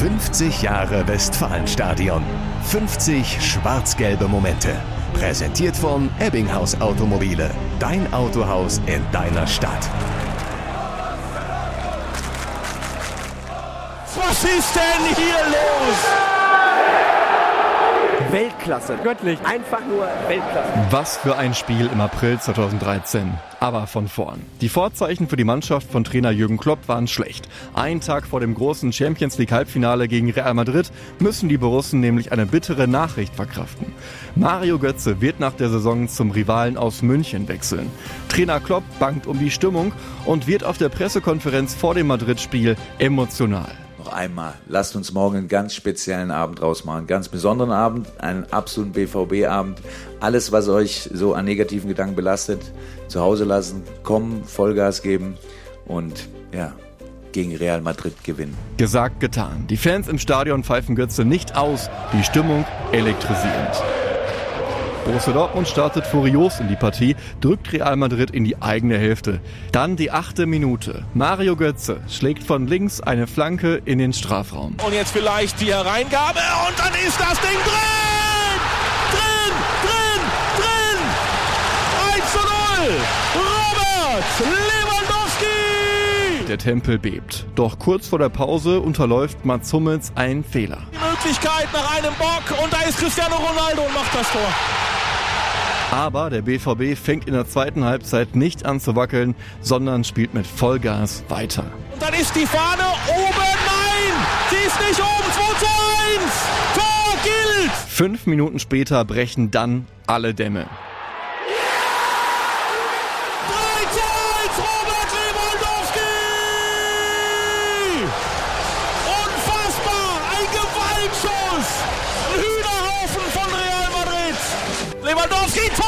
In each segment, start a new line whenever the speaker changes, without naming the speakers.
50 Jahre Westfalenstadion. 50 schwarz-gelbe Momente. Präsentiert von Ebbinghaus Automobile. Dein Autohaus in deiner Stadt.
Was ist denn hier los?
Weltklasse.
Göttlich.
Einfach nur Weltklasse.
Was für ein Spiel im April 2013. Aber von vorn. Die Vorzeichen für die Mannschaft von Trainer Jürgen Klopp waren schlecht. Ein Tag vor dem großen Champions League Halbfinale gegen Real Madrid müssen die Borussen nämlich eine bittere Nachricht verkraften. Mario Götze wird nach der Saison zum Rivalen aus München wechseln. Trainer Klopp bangt um die Stimmung und wird auf der Pressekonferenz vor dem Madrid-Spiel emotional
noch einmal, lasst uns morgen einen ganz speziellen Abend draus machen. Ganz besonderen Abend, einen absoluten BVB-Abend. Alles, was euch so an negativen Gedanken belastet, zu Hause lassen, kommen, Vollgas geben und ja, gegen Real Madrid gewinnen.
Gesagt, getan. Die Fans im Stadion pfeifen Götze nicht aus, die Stimmung elektrisierend. Borussia Dortmund startet furios in die Partie, drückt Real Madrid in die eigene Hälfte. Dann die achte Minute. Mario Götze schlägt von links eine Flanke in den Strafraum.
Und jetzt vielleicht die Hereingabe und dann ist das Ding drin! Drin, drin, drin! 1 zu 0! Robert Lewandowski!
Der Tempel bebt. Doch kurz vor der Pause unterläuft Mats Hummels einen Fehler.
Die Möglichkeit nach einem Bock und da ist Cristiano Ronaldo und macht das Tor.
Aber der BVB fängt in der zweiten Halbzeit nicht an zu wackeln, sondern spielt mit Vollgas weiter.
Und dann ist die Fahne oben. Nein, sie ist nicht oben. 2 zu 1. Tor gilt.
Fünf Minuten später brechen dann alle Dämme.
3 zu 1. Robert Lewandowski. Unfassbar. Ein Gewaltschuss. Ein Hühnerhaufen von Real Madrid. Lewandowski, Tor!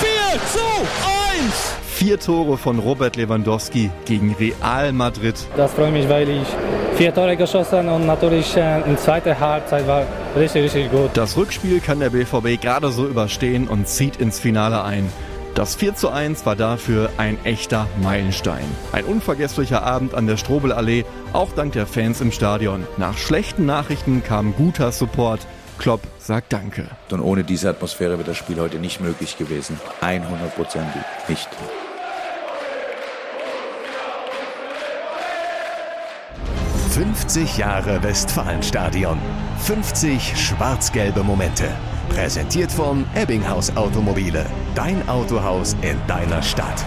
Vier zu eins.
Vier Tore von Robert Lewandowski gegen Real Madrid.
Das freut mich, weil ich vier Tore geschossen und natürlich äh, in zweiter Halbzeit war richtig, richtig gut.
Das Rückspiel kann der BVB gerade so überstehen und zieht ins Finale ein. Das 4 zu 1 war dafür ein echter Meilenstein. Ein unvergesslicher Abend an der Strobelallee, auch dank der Fans im Stadion. Nach schlechten Nachrichten kam guter Support. Klopp sagt Danke.
Und ohne diese Atmosphäre wäre das Spiel heute nicht möglich gewesen. 100%ig nicht.
»50 Jahre Westfalenstadion. 50 schwarz-gelbe Momente. Präsentiert von Ebbinghaus Automobile. Dein Autohaus in deiner Stadt.